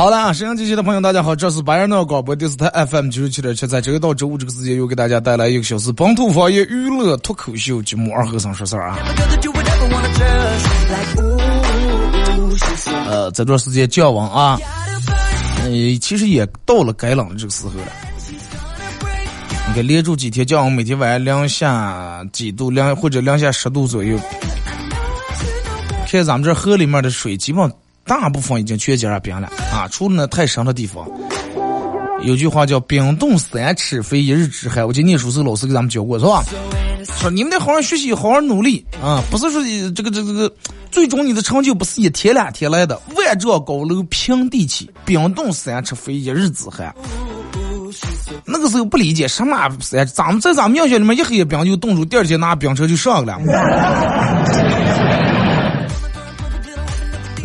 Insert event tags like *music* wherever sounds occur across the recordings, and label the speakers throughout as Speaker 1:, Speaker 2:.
Speaker 1: 好了，沈阳机器的朋友，大家好，这是白人闹广播电视台 FM 九十七点七，在周一到周五这个时间，又给大家带来一个小时本土方言娱乐脱口秀节目《二和尚说事儿》啊。呃，这段时间降温啊，呃，其实也到了该冷的这个时候了。你看，连住几天降温，每天晚上零下几度，零或者零下十度左右。看咱们这河里面的水，基本。大部分已经全结了冰了啊！除了那太深的地方，有句话叫“冰冻三尺，非一日之寒”。我记得念书时老师给咱们教过，是吧？说你们得好好学习，好好努力啊！不是说这个这个这个，最终你的成就不是一天两天来的。万丈高楼平地起，冰冻三尺，非一日之寒。那个时候不理解什么三，咱们在咱们小学里面一黑冰就冻住，第二天拿冰车就上去了。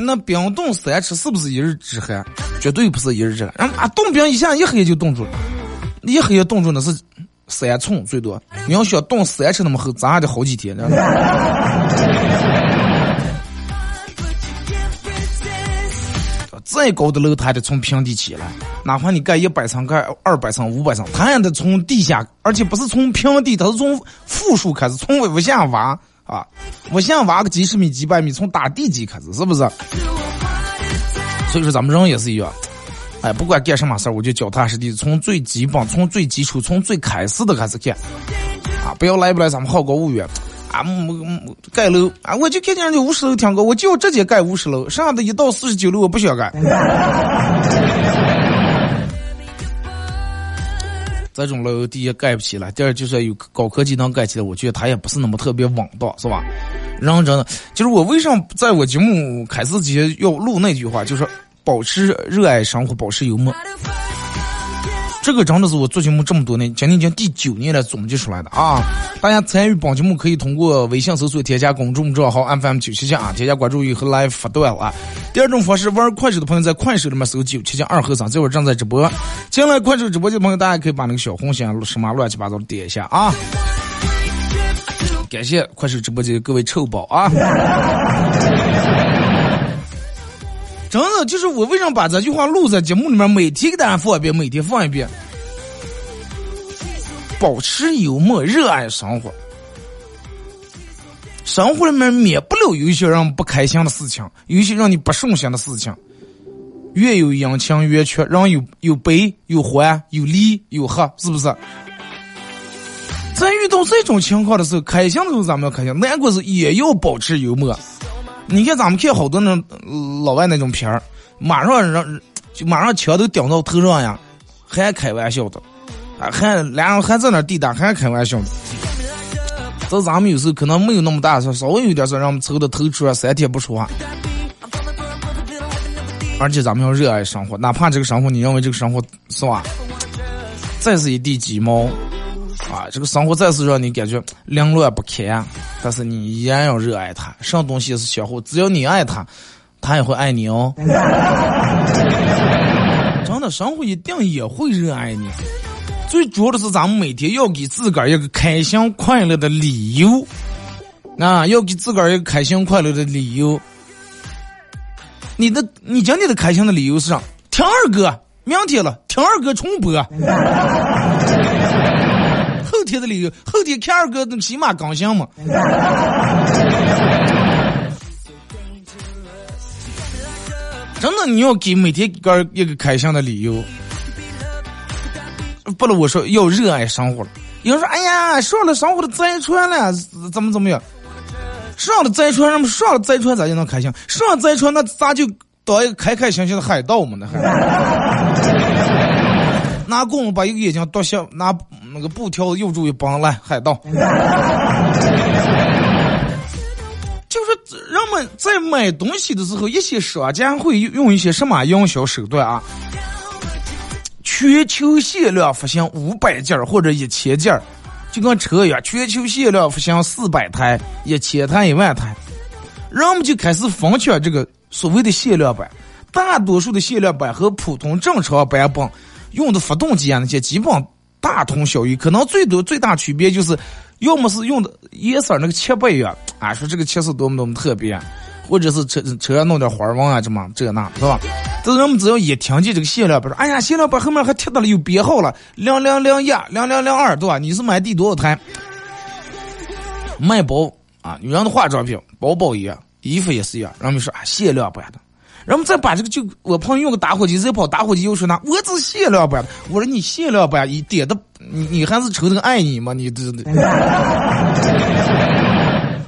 Speaker 1: 那冰冻三尺是不是一日之寒？绝对不是一日之寒。啊，冻冰一下一黑就冻住了，一黑冻住那是三寸最多。你要想冻三尺那么厚，咱还得好几天。*laughs* 再高的楼，它得从平地起来。哪怕你盖一百层、盖二百层、五百层，它也得从地下，而且不是从平地，它是从负数开始，从往下挖。啊，我想挖个几十米、几百米，从打地基开始，是不是？所以说咱们人也是一样，哎，不管干什么事儿，我就脚踏实地，从最基本、从最基础、从最开始的开始干。啊，不要来不来咱们好高骛远，啊，盖楼啊，我就看见人家五十楼挺高，我就直接盖五十楼，剩下的一到四十九楼我不想盖。*laughs* 这种楼第一盖不起来，第二就算有高科技能盖起来，我觉得它也不是那么特别稳当，是吧？然后真的，就是我为什么在我节目开始之前要录那句话，就是保持热爱生活，保持幽默。这个真的是我做节目这么多年，今年已经第九年了总结出来的啊！大家参与本节目可以通过微信搜索添加公众账号 FM 九七七啊，添加关注以后来发段啊。第二种方式，玩快手的朋友在快手里面搜九七七二和尚，这会儿正在直播。进来快手直播间的朋友，大家可以把那个小红心什么乱七八糟的点一下啊！感谢快手直播间各位臭宝啊！真的就是我为什么把这句话录在节目里面，每天给大家放一遍，每天放一遍。保持幽默，热爱生活。生活里面免不了有一些让不开心的事情，有一些让你不顺心的事情。越有阴晴圆缺，人有有悲有欢有离有合，是不是？在遇到这种情况的时候，开心的时候咱们要开心，难过时也要保持幽默。你看，咱们看好多那老外那种片儿，马上让就马上枪都顶到头上呀，还开玩笑的，啊，还俩人还在那抵打，还开玩笑的。这咱们有时候可能没有那么大事，稍微有点事，让我们愁的头出来三天不说话。而且咱们要热爱生活，哪怕这个生活你认为这个生活是吧，再是一地鸡毛。啊，这个生活再是让你感觉凌乱不堪，但是你依然要热爱它。什么东西是相互，只要你爱它，它也会爱你哦。*laughs* 真的，生活一定也会热爱你。最主要的是，咱们每天要给自个儿一个开心快乐的理由。啊，要给自个儿一个开心快乐的理由。你的，你今天的开心的理由是啥？听二哥，明天了，听二哥重播。天的理由，后天看二哥起码刚性嘛。真的，你要给每天个一个开箱的理由。不了，我说要热爱生活了。有人说，哎呀，上了生活的载船了，怎么怎么样？上了载船，那么上了载船咋就能开心？上了载船那咋就当一个开开心心的海盗嘛？那还拿棍把一个眼睛剁下，拿那个布条又住一绑来海盗。*laughs* 就是人们在买东西的时候，一些商家会用一些什么营销手段啊？全球限量发行五百件或者一千件就跟车一样，全球限量发行四百台、一千台、一万台，人们就开始疯抢这个所谓的限量版。大多数的限量版和普通正常版本用的发动机啊那些基本大同小异，可能最多最大区别就是。要么是用的颜色那个漆不一样，啊，说这个漆是多么多么特别，或者是车车上弄点花纹啊，这么这那，是吧？但是人们只要一听见这个限量版，说哎呀，限量版后面还贴到了有编号了，零零零一，零零零二，对吧？你是买第多少台？卖包啊，女人的化妆品、包包一样，衣服也是一样。人们说啊，限量版的。然后再把这个就我朋友用个打火机再跑，打火机又说呢，我只限量版。我说你限量版一点的，你你还是瞅着爱你吗？你这 *laughs*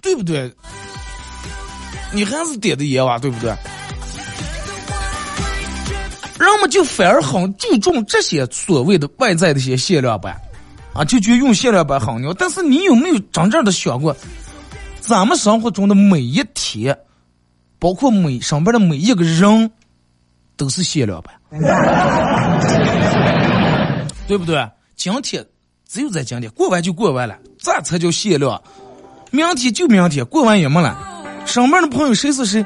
Speaker 1: 对不对？你还是点的烟哇，对不对？人们就反而很注重这些所谓的外在的一些限量版，啊，就觉得用限量版很牛。但是你有没有真正的想过，咱们生活中的每一天？包括每上边的每一个人，都是限量版，*laughs* 对不对？今天只有在今天，过完就过完了，这才叫限量。明天就明天，过完也没了。上班的朋友谁是谁，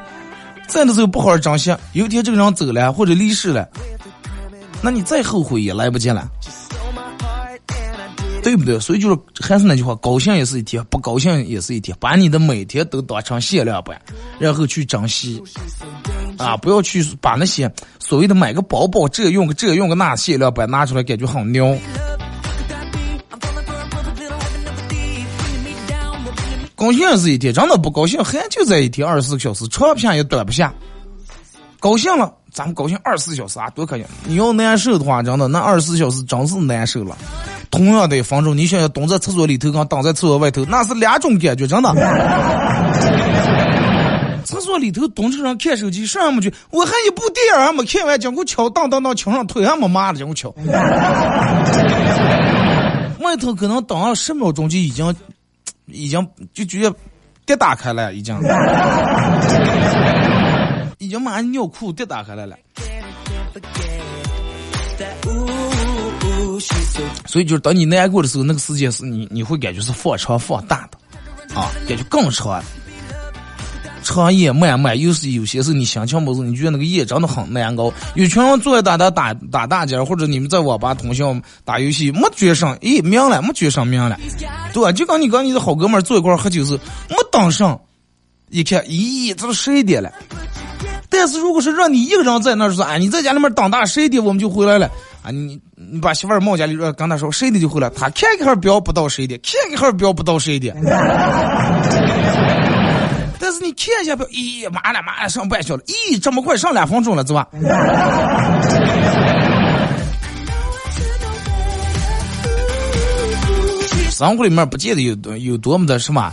Speaker 1: 在的时候不好好珍惜，有一天这个人走了或者离世了，那你再后悔也来不及了。对不对？所以就是还是那句话，高兴也是一天，不高兴也是一天。把你的每天都当成限量版，然后去珍惜啊！不要去把那些所谓的买个包包这用个这用个那限量版拿出来，感觉很牛。高兴是一天，真的不高兴还就在一天二十四个小时，长片也短不下。高兴了，咱们高兴二十四小时啊，多开心！你要难受的话，真的那二十四小时真是难受了。同样的分钟，你想想蹲在厕所里头跟挡在厕所外头，那是两种感觉，真的。厕所里头蹲着人看手机，上么去，我还一部电影还没看完，结果敲当当当墙上腿还没麻了，结果敲。外头可能等了十秒钟就已经，已经就觉得电打开了，已经，已经马上尿裤跌打开来了。所以就是当你难过的时候，那个时间是你你会感觉是放长放大的，啊，感觉更长，长夜漫漫。又是有些时候你心情不是，你觉得那个夜真的很难熬。有群人坐在打打打打大尖，或者你们在网吧通宵打游戏，没决胜，咦，明了，没决胜，明了，对？就跟你跟你的好哥们坐一块喝酒时，没当上，一看，咦，这都十一点了。但是如果是让你一个人在那儿说，哎，你在家里面等大十一点我们就回来了，啊，你你把媳妇儿冒家里说，跟他说十一点就回来，他看一会儿表不到十一点，看一会儿表不到十一点。*laughs* 但是你看一下表，咦，妈了妈了，上半小时，咦，这么快上两分钟了，是吧？*laughs* 生活里面不见得有多有多么的什么。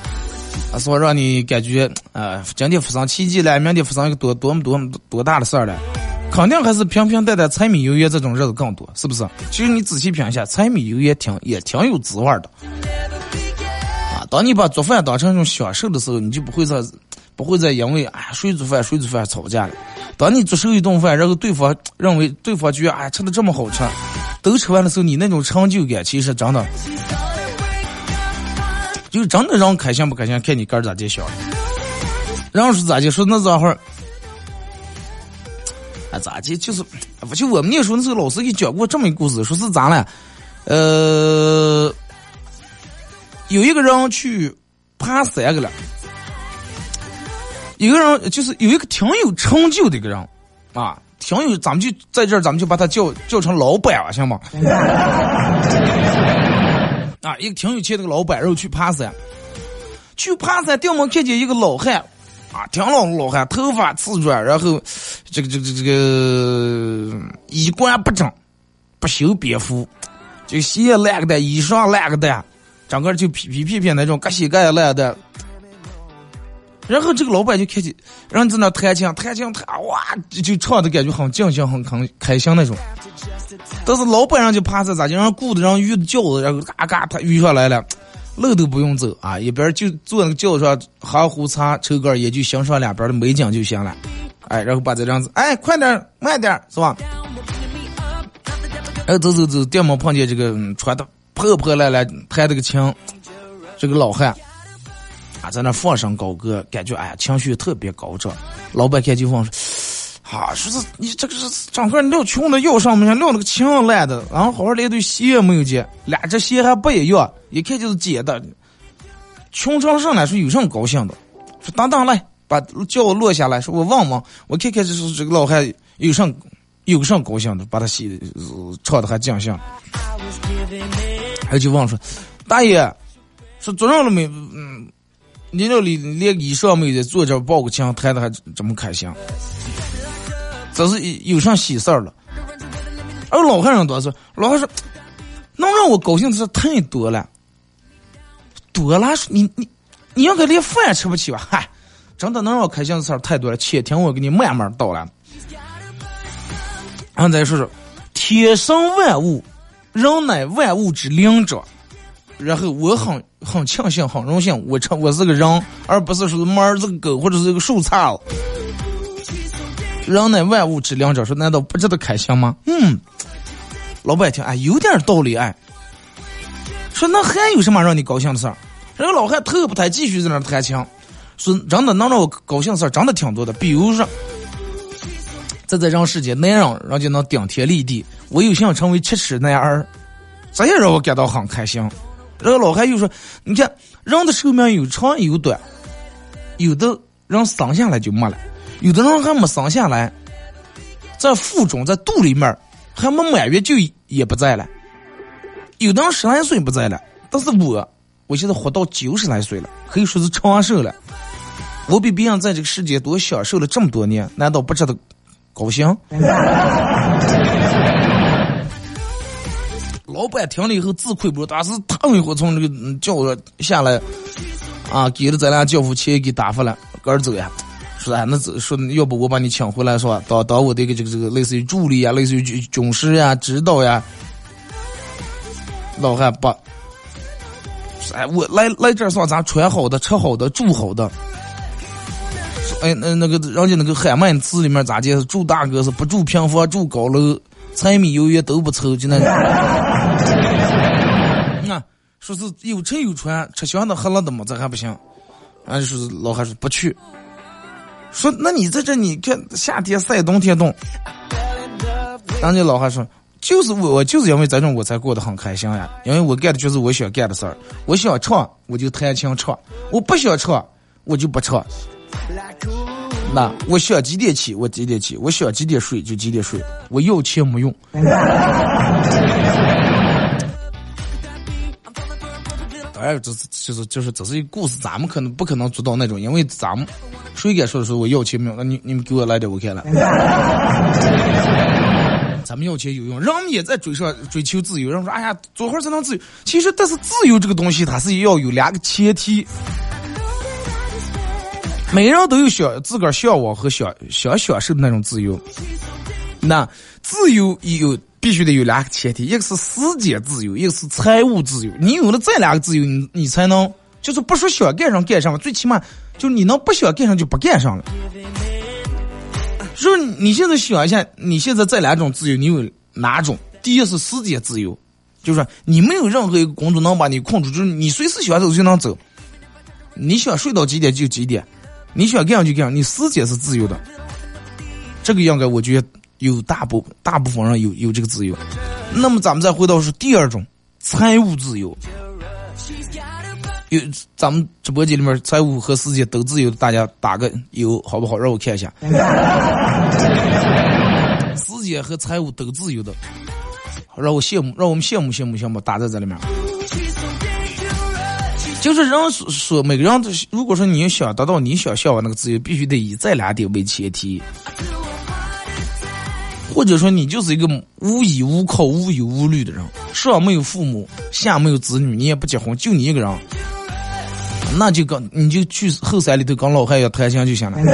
Speaker 1: 啊，说让你感觉，呃，今天发生奇迹了，明天发生一个多多么多么多大的事儿了，肯定还是平平淡淡、柴米油盐这种日子更多，是不是？其实你仔细品一下，柴米油盐挺也挺有滋味的。啊，当你把做饭当成一种享受的时候，你就不会再不会再因为啊谁做饭谁做饭吵架了。当你做手一顿饭，然后对方认为对方觉得哎吃的这么好吃，都吃完的时候，你那种成就感其实真的。就真的让开心不开心，看你个儿咋介想。让说咋介说那会儿，啊咋介就是，不就我们念书那时候老师给讲过这么一个故事，说是咋了？呃，有一个人去爬山去了，有个人就是有一个挺有成就的一个人，啊，挺有，咱们就在这儿，咱们就把他叫叫成老板了，行吗？*laughs* 啊，一个挺有钱的个老板，然后去爬山，去爬山，掉门看见一个老汉，啊，挺老老汉，头发刺卷，然后这个这个这个衣冠不整，不修边幅，就鞋烂个蛋，衣裳烂个蛋，整个就皮皮皮皮那种，各膝盖烂的。然后这个老板就看见人在那弹琴，弹琴弹哇，就唱的感觉很尽兴，很很开心那种。但是老板人就怕是咋就让雇的人遇的轿子，然后嘎嘎他遇上来了，路都不用走啊，一边就坐那个轿子上喝壶茶，抽根烟就欣赏两边的美景就行了。哎，然后把这样子，哎，快点，慢点，是吧？哎，走走走，店门碰见这个穿的破破烂烂、弹这个琴，这个老汉啊，在那放声高歌，感觉哎呀，情绪特别高涨。老板看就放：“啊，说是你这个是整个撂穷的腰上面撂那个琴烂的，然后好好连对鞋也没有接，俩这鞋还不一样，一看就是捡的。穷成上来说有什么高兴的？说等等来。”把叫我落下来，说我问问，我看看这是这个老汉有啥有啥高兴的，把他戏唱的还尽兴。他就问说：“大爷，说做上了没？嗯，你这里连衣裳没有，坐这抱个枪，弹的还这么开心？这是有啥喜事儿了？”而老汉人多是，老汉说：“能让我高兴的事太多了，多了，你你你应该连饭也吃不起吧？嗨。”真的能让我开心的事太多了，且听我给你慢慢道来。然后再说说，天生万物，人乃万物之灵者。然后我很很庆幸，很荣幸，我成我是个人，而不是说猫儿这个狗或者是个树杈子。人乃万物之灵者，说难道不值得开心吗？嗯，老板一听，哎，有点道理哎。说那还有什么让你高兴的事儿？这个老汉头不抬，继续在那弹琴。说真的，能让我高兴的事儿真的挺多的。比如说，在这人世间，男人人家能顶天立地，我有幸成为七尺男儿，这也让我感到很开心。然后老汉又说：“你看，人的寿命有长有短，有的人生下来就没了，有的人还没生下来，在腹中在肚里面还没满月就也不在了，有的人十来岁不在了，但是我，我现在活到九十来岁了，可以说是长寿了。”我比别人在这个世界多享受了这么多年，难道不值得高兴？*laughs* 老板听了以后自愧不如，当时腾一会从这个轿子下来，啊，给了咱俩教父钱给打发了，赶儿走呀。说啊，那走，说要不我把你请回来是吧？当当我的一个这个这个类似于助理呀，类似于军军师呀、指导呀。老汉不，哎，我来来这儿算咱穿好的、吃好的、住好的。哎，那那个人家那个海曼词里面咋介？住大哥是不住平房，住高楼，柴米油盐都不愁，就那。*laughs* 啊，说是有车有船，吃香的喝辣的嘛，这还不行。俺就说是老汉说不去。说那你在这，你看夏天晒，冬天冻。人家老汉说，就是我，我就是因为这种我才过得很开心呀，因为我干的就是我想干的事儿。我想唱，我就弹琴唱；我不想唱，我就不唱。那我想几点起，我几点起；我想几点睡，就几点睡。我要钱没用。当然，这是就是就是这是一个故事，咱们可能不可能做到那种，因为咱们谁敢说的时候我要钱没有？那你 *laughs* 你们给我来点，我看了。*laughs* 咱们要钱有用，人们也在追上追求自由。人说：“哎呀，做活才能自由。”其实，但是自由这个东西，它是要有两个前提。每个人都有想自个儿向往和想想享受的那种自由，那自由也有必须得有两个前提，一个是时间自由，一个是财务自由。你有了这两个自由，你你才能就是不说想干上干上最起码就你能不想干上就不干上了。说你现在想一下，你现在这两种自由，你有哪种？第一是时间自由，就是你没有任何一个工作能把你控制，就是你随时想走就能走，你想睡到几点就几点。你想干啥就干啥，你时间是自由的，这个应该我觉得有大部大部分人有有这个自由。那么咱们再回到是第二种财务自由，有咱们直播间里面财务和时间都自由的，大家打个有好不好？让我看一下，*laughs* 时间和财务都自由的，让我羡慕，让我们羡慕羡慕羡慕，打在这里面。就是人说说每个人都，如果说你想达到你想向往那个自由，必须得以这两点为前提，或者说你就是一个无依无靠、无忧无虑的人。上没有父母，下没有子女，你也不结婚，就你一个人，那就跟你就去后山里头跟老汉要谈心就行了。*laughs*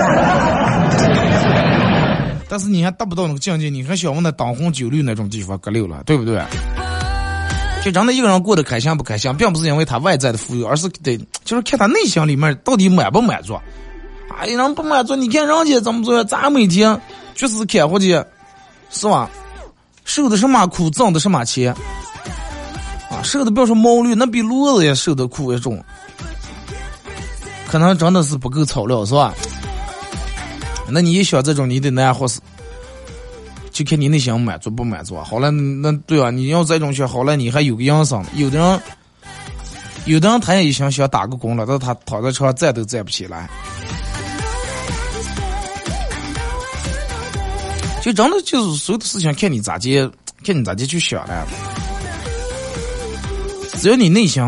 Speaker 1: 但是你还达不到那个境界，你还想往那灯红酒绿那种地方搁溜了，对不对？就真的一个人过得开心不开心，并不是因为他外在的富有，而是得就是看他内心里面到底满不满足。哎，人不满足，你看人家怎么做，咱每天就是看活去，是吧？受的什么苦，挣的什么钱，啊，受的不要说毛驴，那比骡子也受的苦也重，可能真的是不够草料，是吧？那你一想这种，你得难活死，就看你内心满足不满足。好了，那对啊，你要这种想，好了，你还有个营生。有的人，有的人他也想想打个工了，但是他躺在床上站都站不起来。就真的就是所有的事情，看你咋接，看你咋接去想了。只要你内心，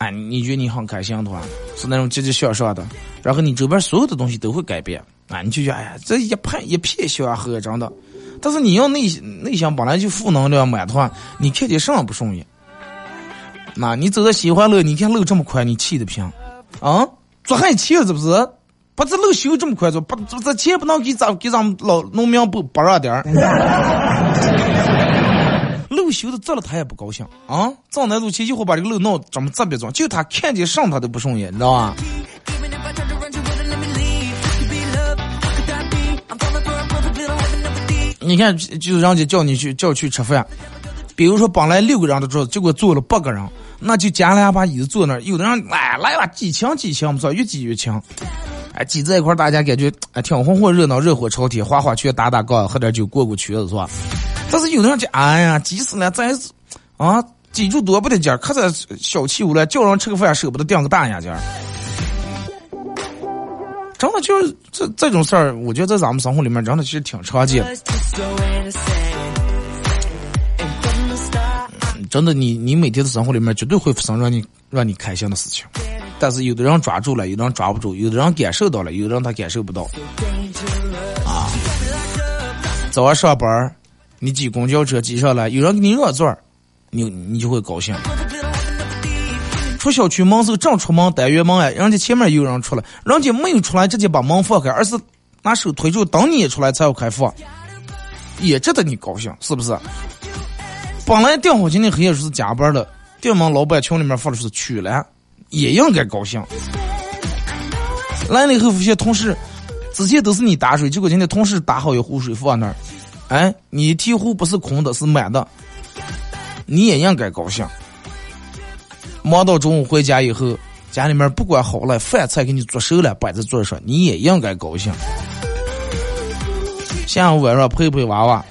Speaker 1: 哎，你觉得你很开心的话，是那种积极向上的，然后你周边所有的东西都会改变。啊，你就觉得哎呀，这一片一片小河，真的。但是你要内内心本来就负能量满的话，你看见什么不顺眼？那你走在西环路，你看路这么宽，你气的平啊？做旱气是不是？把这路修这么快，做不这钱不能给咱给咱们老农民不不让点儿？*laughs* 修的这了，他也不高兴啊！藏南路前一会把这个路弄怎么这么装？就他看见上他都不顺眼，你知道吧？你看，就是人家叫你去叫去吃饭，比如说本来六个人的桌子，结果坐了八个人，那就加两把椅子坐那。有的人来来吧，几强几强，不错，越挤越强。哎，挤在一块，大家感觉哎挺红火热闹，热火朝天，花花圈打打杠，喝点酒过过圈子是吧？但是有的人就哎呀，急死了，咱啊挤住多不得劲儿，可是小气无赖，叫人吃个饭舍不得垫个大眼镜儿。真的就是这这种事儿，我觉得在咱们生活里面真的其实挺常见的。真的，你你每天的生活里面绝对会发生让你让你开心的事情，但是有的人抓住了，有的人抓不住，有的人感受到了，有的人他感受不到。啊，早上上班你挤公交车挤上来，有人给你让座儿你你就会高兴。出小区门时候正出门单元门哎，人家前面有人出来，人家没有出来直接把门放开，而是拿手推住，等你出来才要开放，也值得你高兴，是不是？本来订好今天黑夜说是加班的，店门老板群里面发的是取了，也应该高兴。来了以后发现同事之前都是你打水，结果今天同事打好一壶水放那儿，哎，你几乎不是空的，是满的，你也应该高兴。忙到中午回家以后，家里面不管好了，饭菜给你做熟了，摆在桌上，你也应该高兴。下午晚上陪陪娃娃，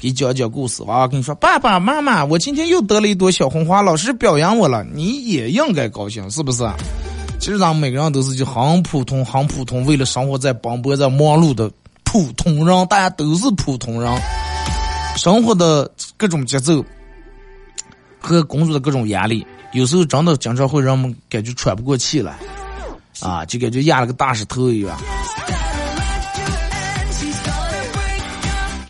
Speaker 1: 给讲讲故事，娃娃跟你说：“爸爸妈妈，我今天又得了一朵小红花，老师表扬我了。”你也应该高兴，是不是？其实咱们每个人都是就很普通、很普通，为了生活在奔波在忙碌的普通人，大家都是普通人，生活的各种节奏和工作的各种压力。有时候真的经常会让我们感觉喘不过气来，啊，就感觉压了个大石头一样。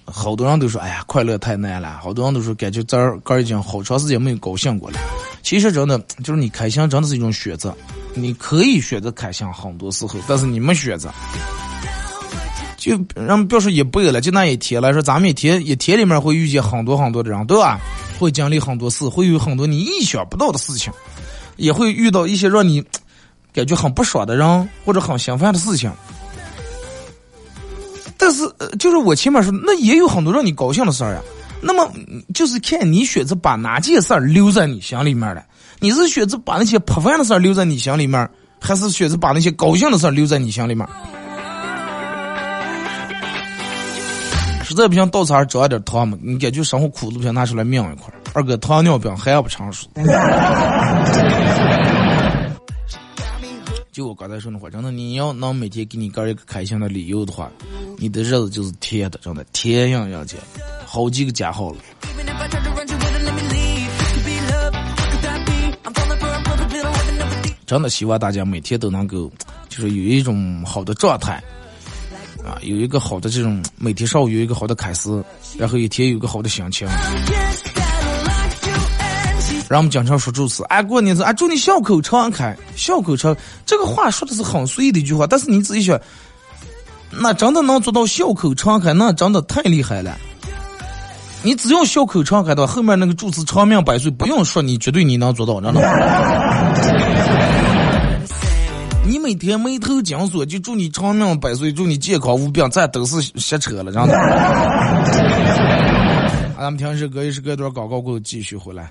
Speaker 1: 好多人都说：“哎呀，快乐太难了。”好多人都说感觉这儿哥已经好长时间没有高兴过了。其实真的就是你开心真的是一种选择，你可以选择开心很多时候，但是你没选择。就让别说也不了，就那一天来说，咱们一天一天里面会遇见很多很多的人，对吧？会经历很多事，会有很多你意想不到的事情，也会遇到一些让你感觉很不爽的人或者很心烦的事情。但是，就是我前面说，那也有很多让你高兴的事儿呀。那么，就是看你选择把哪件事儿留在你心里面了。你是选择把那些破烦的事儿留在你心里面，还是选择把那些高兴的事儿留在你心里面？实在不行，到儿找点糖嘛，你感觉生活苦不行，拿出来命一块二哥，糖尿病还不成熟。就我刚才说的话，真的，你要能每天给你哥一个开心的理由的话，你的日子就是甜的，真的甜样样甜，好几个加号了。真的希望大家每天都能够，就是有一种好的状态。啊，有一个好的这种每天上午有一个好的开始，然后一天有一个好的心情。让我们经常说祝词，哎，过年是啊，祝你笑口常开，笑口常。这个话说的是很随意的一句话，但是你仔细想，那真的能做到笑口常开，那真的太厉害了。你只要笑口常开的话，后面那个祝词长命百岁不用说，你绝对你能做到，真的。你每天眉头紧锁，就祝你长命百岁，祝你健康无病，咱都是瞎扯了，真的。*laughs* 咱们听首歌，一首歌段广告过后继续回来。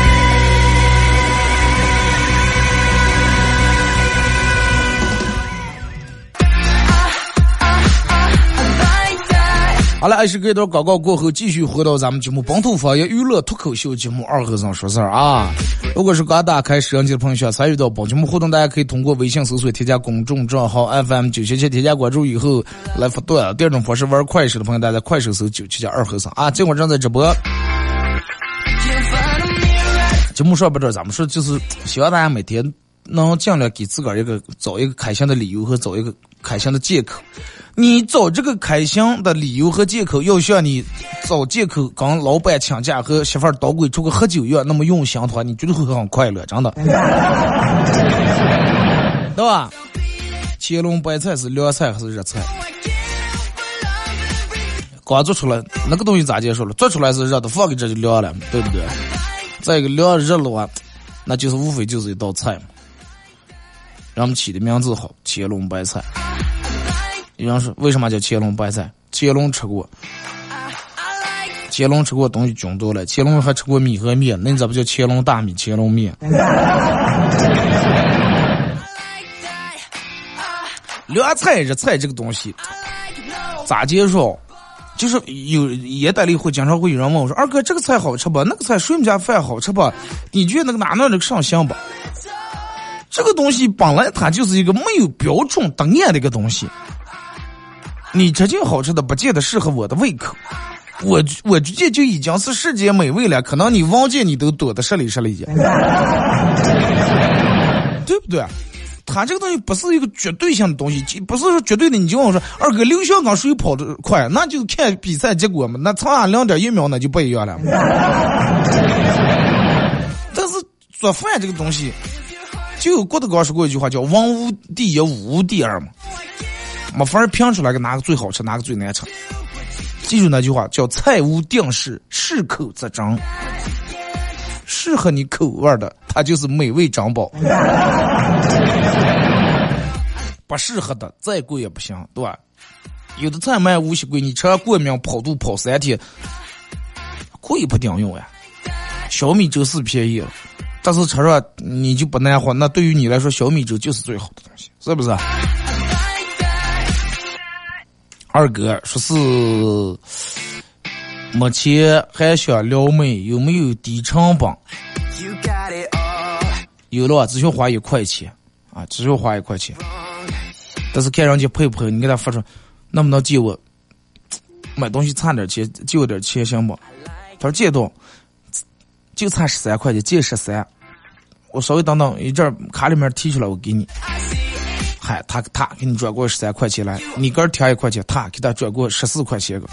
Speaker 1: 好了，二十一段广告过后，继续回到咱们节目《本土方言娱乐脱口秀节目》二和尚说事儿啊！如果是刚打开摄像机的朋友，想参与到本节目互动，大家可以通过微信搜索添加公众账号 FM 九七七，添加关注以后来发段。第二种方式，玩快手的朋友，大家快手搜九七七二和尚啊！这会儿正在直播。节目上不知道咱们说，就是希望大家每天能尽量给自个儿一个找一个开心的理由和找一个开心的借口。你找这个开心的理由和借口，要像你找借口跟老板请假和媳妇儿捣鬼出去喝酒一样那么用心的话，你绝对会很快乐，真的，*laughs* 对吧？乾隆白菜是凉菜还是热菜？刚做出来那个东西咋介绍了？做出来是热的，放给这就凉了，对不对？再一个凉热的话，那就是无非就是一道菜嘛。让我们起的名字好，乾隆白菜。有人说，为什么叫乾隆白菜？乾隆吃过，乾隆吃过东西菌多了。乾隆还吃过米和面，那你咋不叫乾隆大米、乾隆面？凉菜、热菜这个东西咋介绍？就是有也待了一会经常会有人问我说：“二哥，这个菜好吃不？那个菜谁们家饭好吃不？你觉得那个哪哪那个上香不？”这个东西本来它就是一个没有标准答案的一个东西。你吃进好吃的，不见得适合我的胃口。我我直接就已经是世界美味了，可能你望见你都躲得十里十里的，*laughs* 对不对？它这个东西不是一个绝对性的东西，不是说绝对的。你就我说二哥刘翔刚谁跑得快？那就看比赛结果嘛。那长安两点一秒那就不一样了。*laughs* 但是做饭这个东西，就郭德纲说过一句话，叫“文无第一，武无第二”嘛。没法评出来个哪个最好吃，哪个最难吃。记住那句话，叫“菜无定式，适口则珍”。适合你口味的，它就是美味珍宝；*laughs* 不适合的，再贵也不行，对吧？有的菜卖五十贵，你吃了过敏跑肚跑三天，贵不顶用呀。小米粥是便宜了，但是吃上你就不耐活。那对于你来说，小米粥就是最好的东西，是不是？二哥说是目前还想撩妹，有没有低成本？有了，只需要花一块钱啊，只需要花一块钱。但是看人家配不配，你给他发出，能不能借我买东西差点钱，借我点钱行不？他说借到，就差十三块钱，借十三。我稍微等等一阵，卡里面提出来，我给你。嗨，他他给你转过十三块钱来，你个儿添一块钱，他给他转过十四块钱个。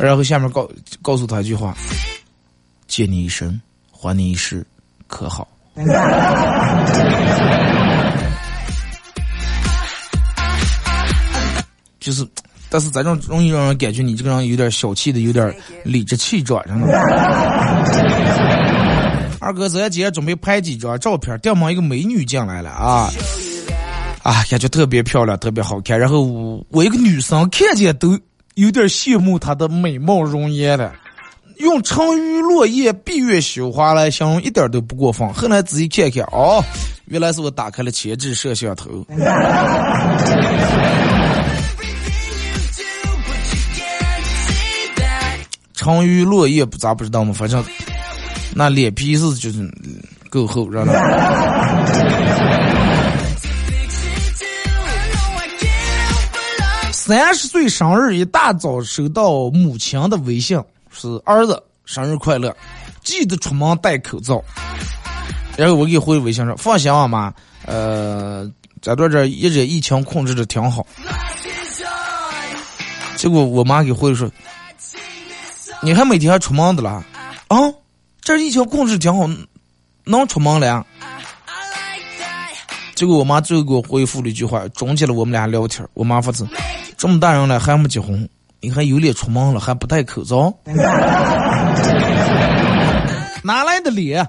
Speaker 1: 然后下面告告诉他一句话：借你一生，还你一世，可好？*laughs* 就是，但是咱这种容易让人感觉你这个人有点小气的，有点理直气壮，真的。*laughs* 二哥，咱今天准备拍几张照片，电门一个美女进来了啊，啊，感觉特别漂亮，特别好看。然后我一个女生看见都有点羡慕她的美貌容颜了。用沉鱼落雁、闭月羞花来形容一点都不过分。后来仔细看看，哦，原来是我打开了前置摄像头。*laughs* 沉鱼落雁不咋不知道吗？反正那脸皮是就是够厚，知道吗？三十岁生日一大早收到母亲的微信，是儿子生日快乐，记得出门戴口罩。然后我给回微信说：“放心啊妈，呃，这段这一直疫情控制的挺好。”结果我妈给回说。你还每天还出门的了？啊，这疫情控制挺好，能出门了。结果我妈最后给我回复了一句话，终结了我们俩聊天。我妈发子：这么大人了还没结婚，你还有脸出门了，还不戴口罩？*laughs* 哪来的脸？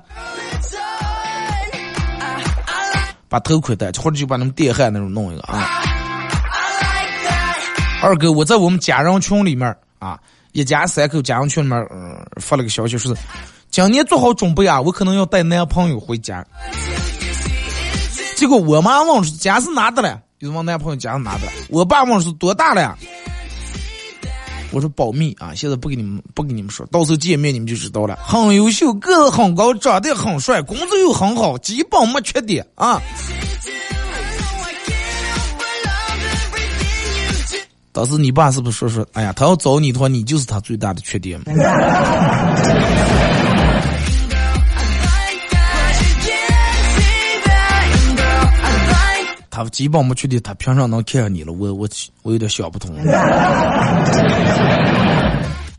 Speaker 1: 把头盔戴，或者就把那电焊那种弄一个啊。二哥，我在我们家人群里面啊。一家三口家人群里面，嗯，发了个消息，说是今年做好准备啊，我可能要带男朋友回家。结果我妈问说家是哪的了，就问男朋友家是哪的了。我爸问是多大了，我说保密啊，现在不给你们不给你们说，到时候见面你们就知道了。很优秀，个子很高，长得很帅，工作又很好，基本没缺点啊。当时你爸是不是说说？哎呀，他要找你的话，你就是他最大的缺点。*laughs* 他基本没缺点，他凭啥能看上你了？我我我有点想不通。*laughs*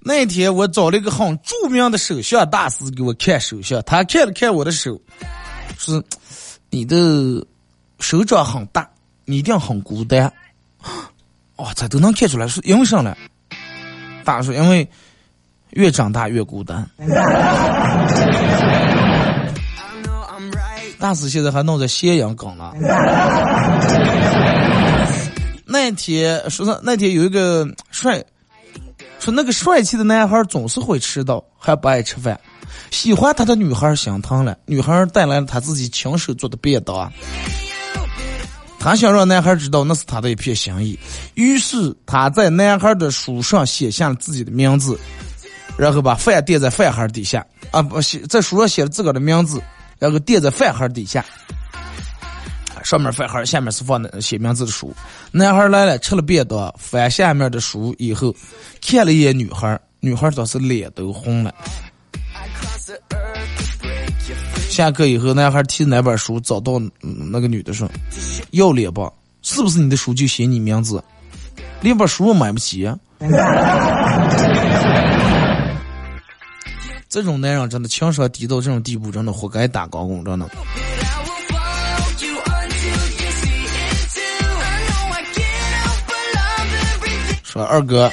Speaker 1: 那天我找了一个很著名的手相大师给我看手相，他看了看我的手，是你的手掌很大，你一定很孤单。哦，这都能看出来是因为啥呢？大叔，因为越长大越孤单。大师现在还弄在咸阳梗了。那天说是那天有一个帅，说那个帅气的男孩总是会迟到，还不爱吃饭。喜欢他的女孩心疼了，女孩带来了他自己亲手做的便当。他想让男孩知道那是他的一片心意，于是他在男孩的书上写下了自己的名字，然后把饭垫在饭盒底下啊，不写在书上写了自个的名字，然后垫在饭盒底下，上面饭盒，下面是放的写名字的书。男孩来了，吃了便当，翻下面的书以后，看了一眼女孩，女孩当时脸都红了。下课以后，男孩提着那本书找到那个女的说：“要脸吧？是不是你的书就写你名字？连本书买不起？*laughs* 这种男人真的情商低到这种地步，真的活该打高工，真的。”说二哥，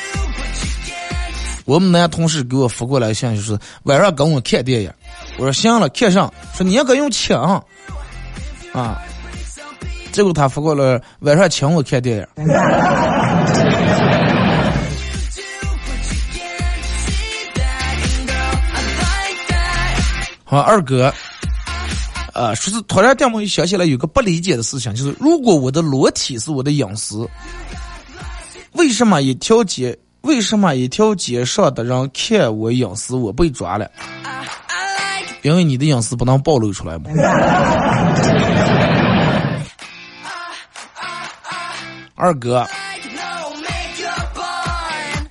Speaker 1: 我们男同事给我发过来信息是晚上跟我看电影。我说行了，看上。说你应该用枪啊！结果他发过来晚上请我看电影。*laughs* 好，二哥，啊，说是突然电梦想起来有个不理解的事情，就是如果我的裸体是我的隐私，为什么一条街为什么一条街上的人看我隐私，我被抓了？因为你的隐私不能暴露出来嘛。*laughs* 二哥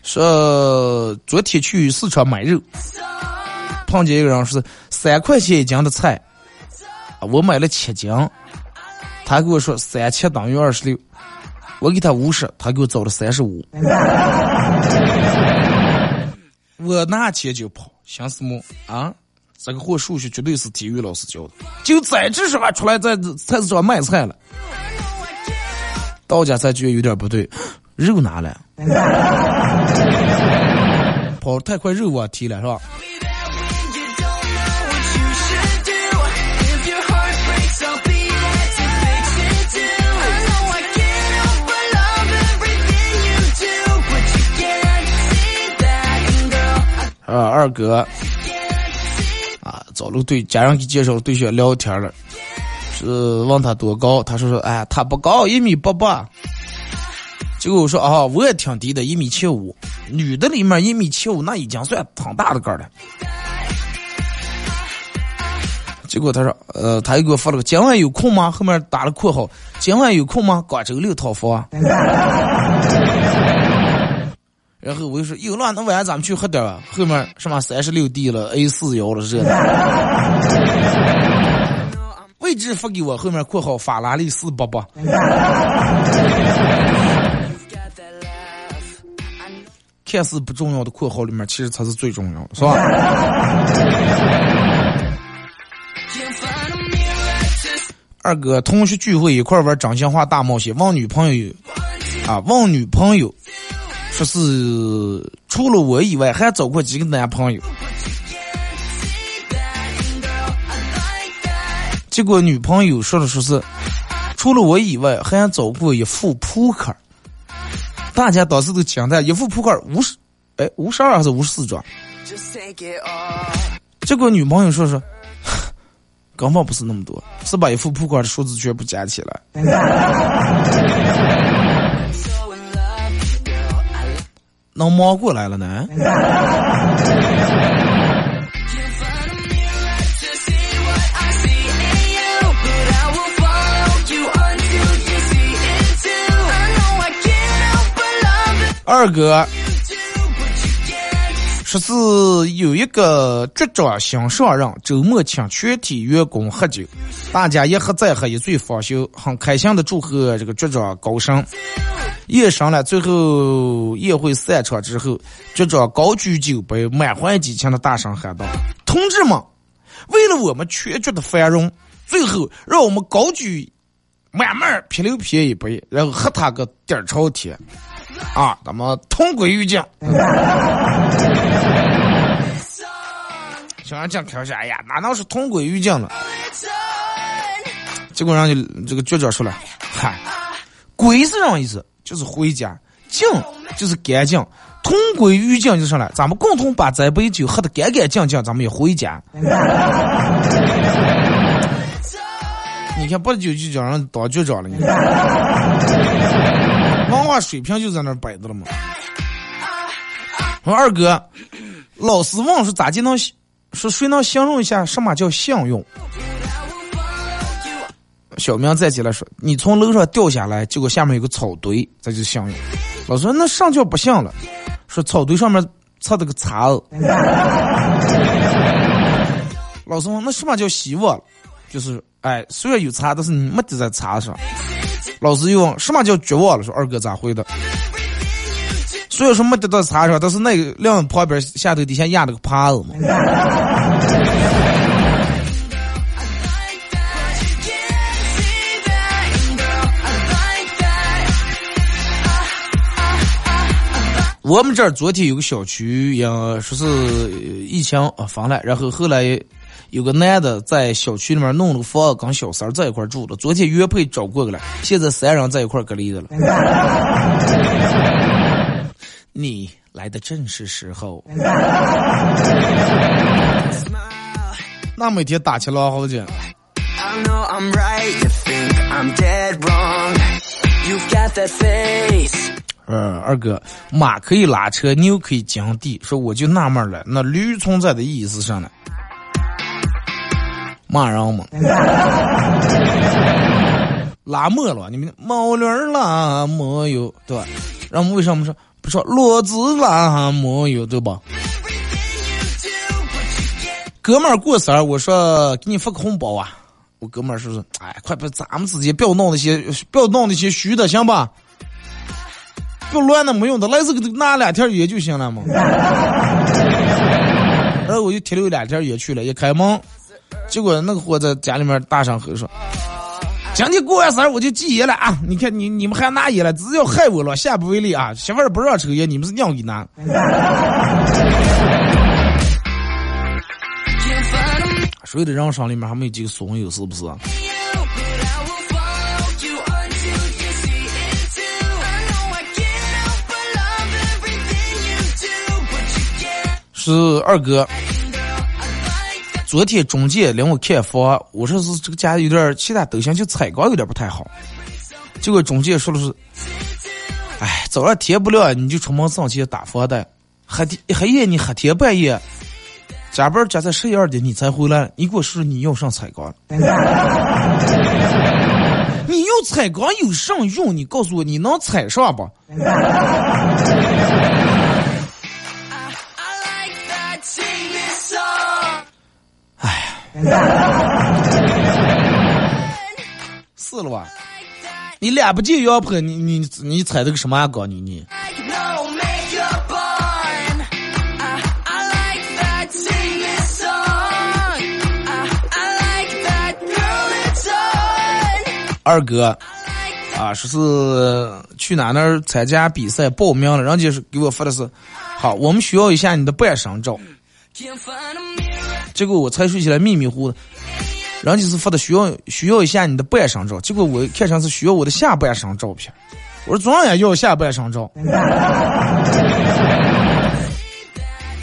Speaker 1: 说，昨天去市场买肉，碰见一个人是三块钱一斤的菜，我买了七斤，他给我说三七等于二十六，我给他五十，他给我找了三十五，*laughs* 我拿钱就跑，想什么啊？这个货数学绝对是体育老师教的，就在这时候出来在菜市场卖菜了。到家才觉得有点不对，肉拿了，跑太快肉忘提了是吧？啊，二哥，找了对家人给介绍对象聊天了，是问他多高，他说说，哎，他不高，一米八八。结果我说啊，我也挺低的，一米七五。女的里面一米七五，那已经算挺大的个了。结果他说，呃，他又给我发了个今晚有空吗？后面打了括号，今晚有空吗？广州六套房。然后我就说有了，那晚上咱们去喝点儿。后面什么三十六 D 了，A 四幺了，这的。位置发给我，后面括号法拉利四八八。看似不重要的括号里面，其实才是最重要的，是吧？二哥，同学聚会一块玩真心话大冒险，问女朋友啊，问女朋友，说是除了我以外还找过几个男朋友。结果女朋友说的说是，除了我以外还找过一副扑克。大家当时都惊呆，一副扑克五十，哎，五十二还是五十四张？结果女朋友说说，根本不是那么多，是把一副扑克的数字全部加起来。*laughs* 能忙过来了呢？二哥说是有一个局长想上任，周末请全体员工喝酒，大家一喝再喝，一醉方休，很开心的祝贺这个局长高升。夜上了，最后宴会散场之后，局长高举酒杯，满怀激情的大声喊道：“同志们，为了我们全局的繁荣，最后让我们高举满满啤酒啤一杯，然后喝他个底儿朝天。”啊，咱们同归于尽。小杨这样开玩哎呀，哪能是同归于尽了？结果让你这个局长说了，嗨，归是什么意思？就是回家，净就是干净，同归于尽就上来，咱们共同把这杯酒喝得干干净净，咱们也回家。*laughs* 你看，不久就叫人当局长了，你。文化水平就在那摆着了嘛。我二哥，老师问说咋就能说谁能形容一下什么叫幸运？小明站起来说：“你从楼上掉下来，结果下面有个草堆，这就幸运。”老师说：“那上叫不幸了。”说草堆上面插着个叉子。老师问：“那什么叫希望？”就是哎，虽然有叉，但是你没得在叉上。老师又问什么叫绝望了？说二哥咋回的？所以说没得到茶上，但是那个两旁边下头底下压了个耙子嘛。我们这儿昨天有个小区，也说是疫情啊封了，然后后来。有个男的在小区里面弄了个房，跟小三在一块住了。昨天原配找过去了，现在三人在一块隔离的了。你来的正是时候。那每天打起来好久。呃，二哥，马可以拉车，牛可以耕地。说我就纳闷了，那驴存在的意义是啥呢？骂人嘛？*laughs* 拉磨了，你们毛驴拉磨有对吧？然后为什么说不说骡子拉磨有对吧？哥们儿过生日，我说给你发个红包啊！我哥们儿说是，哎，快别咱们自己不要弄那些，不要弄那些虚的，行吧？不要乱的没用的，来这个拿两条烟就行了嘛。*laughs* 然后我就提溜两条烟去了，一开门，结果那个货在家里面大声吼说：“今天过完生日我就戒烟了啊！你看你你们还拿烟了，只要害我了，下不为例啊！媳妇儿不让抽烟，你们是娘给拿。*laughs* ”谁的人生里面还没有几个怂友，是不是？是二哥，昨天中介领我看房，我说是这个家有点其他都行，就采光有点不太好。结果中介说的是，哎，早上天不亮你就出门上去打房贷，黑天黑夜你黑天半夜加班加在十一二点你才回来，你给我说你要上采光？*laughs* 你要采光有啥用？你告诉我你能采上不？是了吧？你俩不见羊婆，你你你踩的个什么高？你你。二哥，啊，说是去哪那儿参加比赛报名了，人家是给我发的是，好，我们需要一下你的半身照。结果我才睡起来迷迷糊的，人家是发的需要需要一下你的半身照，结果我看上是需要我的下半身照片。我说总也要下半身照。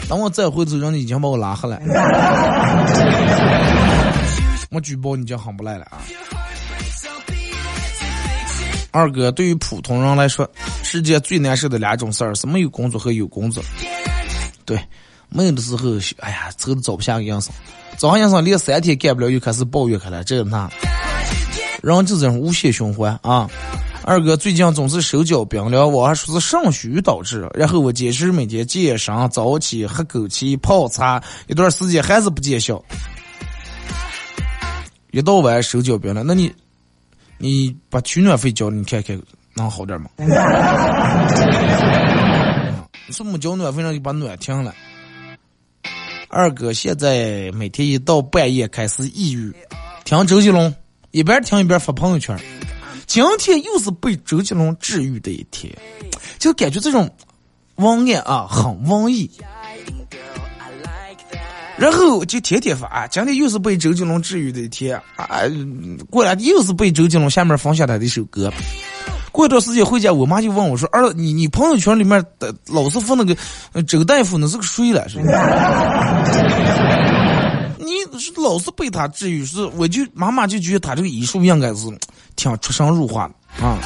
Speaker 1: 等我再回头，人家已经把我拉黑了。我举报你就喊不来了啊！二哥，对于普通人来说，世界最难受的两种事儿是没有工作和有工作。对。没有的时候，哎呀，愁的找不下个营生，找上营生连三天干不了，又开始抱怨开了，这那，人就这种无限循环啊！二哥最近总是手脚冰凉，我还说是肾虚导致，然后我坚持每天健身、早起、喝枸杞、泡茶，一段时间还是不见效。一到晚手脚冰凉，那你，你把取暖费交，你看看能好点吗？你说没交暖费，让你把暖停了。二哥现在每天一到半夜开始抑郁，听周杰伦，一边听一边发朋友圈。今天又是被周杰伦治愈的一天，就感觉这种文案啊很文艺。然后就天天发，今天又是被周杰伦治愈的一天啊！过来又是被周杰伦下面放下他的一首歌。过一段时间回家，我妈就问我说：“儿子，你你朋友圈里面的老是发那个周大夫，那是个谁了？是吧？*laughs* 你是老是被他治愈，是我就妈妈就觉得他这个医术应该是挺出神入化的啊。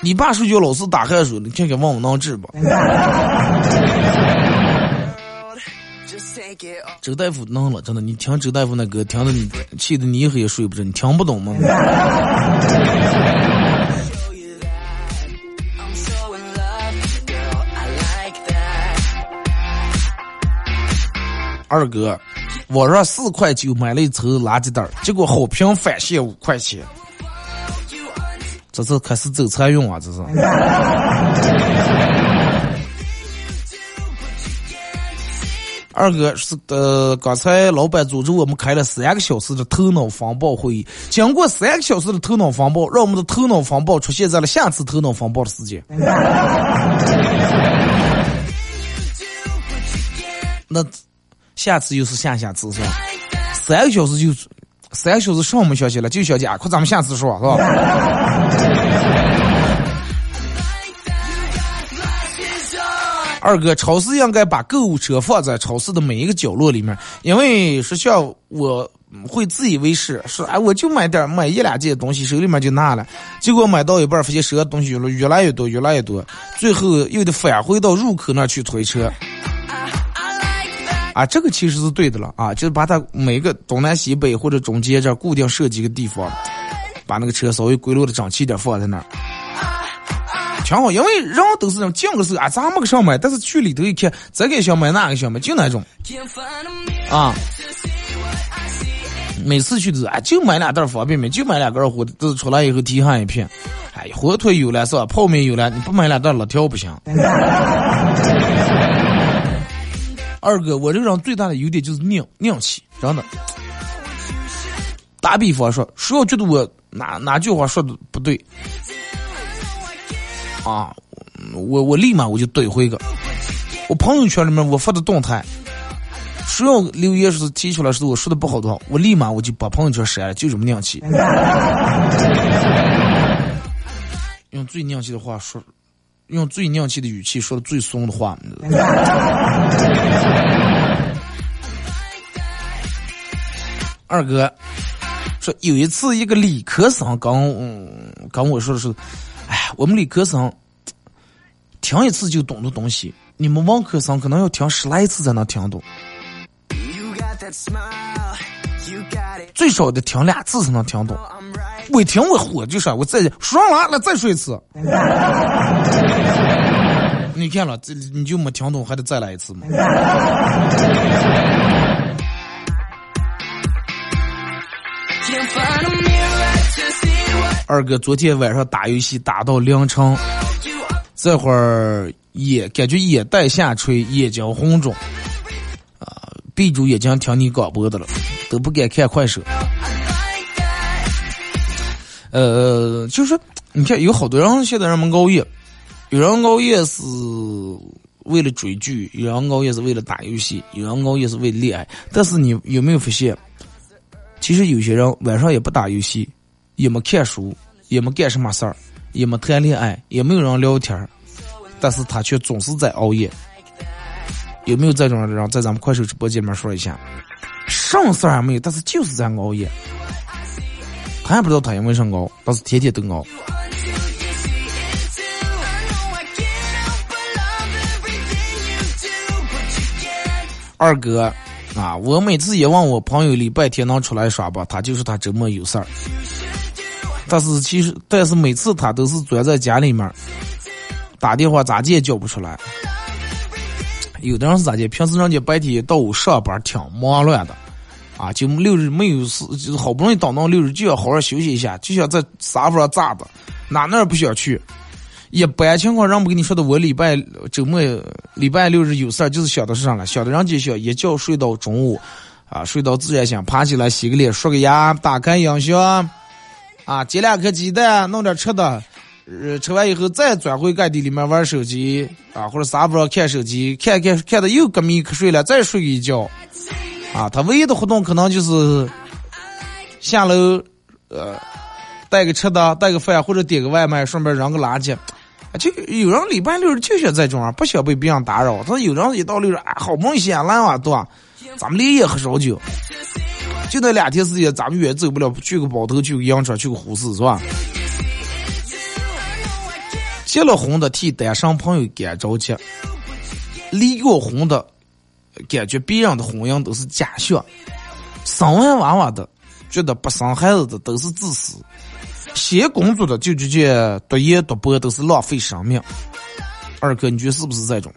Speaker 1: 你爸睡觉老是打鼾水，你看看问我能治不？周 *laughs* 大夫能了，真的，你听周大夫那歌，听的你气的你以后也睡不着，你听不懂吗？”二哥，我说四块九买了一抽垃圾袋，结果好评返现五块钱，这是开始走财运啊！这是。*laughs* 二哥是呃，刚才老板组织我们开了三个小时的头脑风暴会议，经过三个小时的头脑风暴，让我们的头脑风暴出现在了下次头脑风暴的时间。*laughs* 那。下次又是下下次是吧？三个小时就三个小时上没消息了，就小姐，快咱们下次说，是吧？二哥，超市应该把购物车放在超市的每一个角落里面，因为是像我会自以为是，说哎我就买点买一两件东西，手里面就拿了，结果买到一半发现手上东西越来越多，越来越多，最后又得返回到入口那去推车。啊，这个其实是对的了啊，就是把它每个东南西北或者中间这固定设几个地方，把那个车稍微归落的整齐点放在那儿，挺好。因为人都是这种进个事啊，咱没个想买，但是去里头一看，这个想买那个想买，就那种啊。每次去都啊，就买两袋方便面，就买两根火都出来以后提上一片，哎，火腿有了是吧？泡面有了，你不买两袋辣条不行。*laughs* 二哥，我这个人最大的优点就是硬硬气，真的。打比方说，谁要觉得我哪哪句话说的不对，啊，我我立马我就怼回个。我朋友圈里面我发的动态，谁要留言是提出来是我说的不好的话，我立马我就把朋友圈删了，就这么硬气。*laughs* 用最硬气的话说。用最硬气的语气说的最松的话，二哥说有一次一个理科生刚跟我说的是，哎，我们理科生听一次就懂的东西，你们文科生可能要听十来次才能听懂，最少得听两次才能听懂。我一听我火就是，我再说完了再说一次。你看了这你就没听懂，还得再来一次吗？二哥昨天晚上打游戏打到凌晨，这会儿眼感觉眼袋下垂，眼睛红肿，闭住眼睛听你广播的了，都不敢看快手。呃，就是，你看有好多人现在人们熬夜，有人熬夜是为了追剧，有人熬夜是为了打游戏，有人熬夜是为了恋爱。但是你有没有发现，其实有些人晚上也不打游戏，也没看书，也没干什么事儿，也没谈恋爱，也没有人聊天但是他却总是在熬夜。有没有这种人在咱们快手直播间里面说一下？什么事儿也没有，但是就是在熬夜。他也不知道他因为啥熬，但是天天都熬。二哥，啊，我每次也问我朋友礼拜天能出来耍不，他就是他周末有事儿。但是其实，但是每次他都是钻在家里面，打电话咋接也叫不出来。有的人是咋的？平时人家白天到午上班挺忙乱的。啊，就六日没有事，就是好不容易等到六日，就要好好休息一下，就想在沙发上咋的，哪哪儿不想去。一般情况，人不跟你说的，我礼拜周末、礼拜六日有事儿，就是想的是啥了？想的人就想一觉睡到中午，啊，睡到自然醒，爬起来洗个脸、刷个牙，打开音响，啊，煎两颗鸡蛋，弄点吃的，呃，吃完以后再钻回盖地里面玩手机，啊，或者沙发上看手机，看看看的又个迷瞌睡了，再睡一觉。啊，他唯一的活动可能就是下楼，呃，带个吃的，带个饭，或者点个外卖，顺便扔个垃圾。就有人礼拜六就想这种啊，不想被别人打扰。他有人一到六日，啊，好不容易闲了啊，对吧？咱们连夜喝烧酒，就那两天时间，咱们远走不了，去个包头，去个银川，去个呼市，是吧？结了婚的替单身朋友干着急，离过婚的。感觉别人的婚姻都是假象，生完娃娃的觉得不生孩子的都是自私，先工作的就直接读研读博都是浪费生命。二哥，你觉得是不是这种？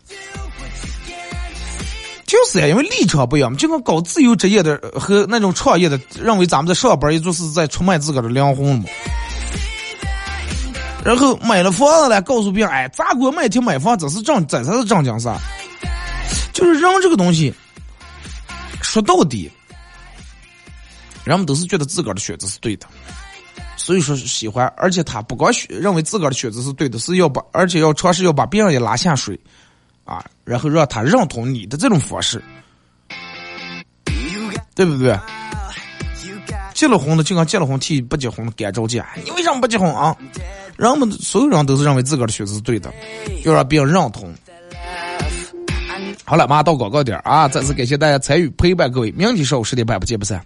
Speaker 1: 就是呀，因为立场不一样，就跟搞自由职业的和那种创业的，认为咱们在上班也就是在出卖自个的灵魂嘛。然后买了房子了，告诉别人，哎，咋给我买天买房，这是正，这才是正经事。就是人这个东西，说到底，人们都是觉得自个儿的选择是对的，所以说喜欢，而且他不光选认为自个儿的选择是对的，是要把，而且要尝试要把别人也拉下水，啊，然后让他认同你的这种方式，对不对？结了婚的就跟结了婚替不结婚的干着急，你为什么不结婚啊？人们所有人都是认为自个儿的选择是对的，要让别人认同。好了，马上到广告点啊！再次感谢大家参与陪伴各位，明天上午十点半不见不散。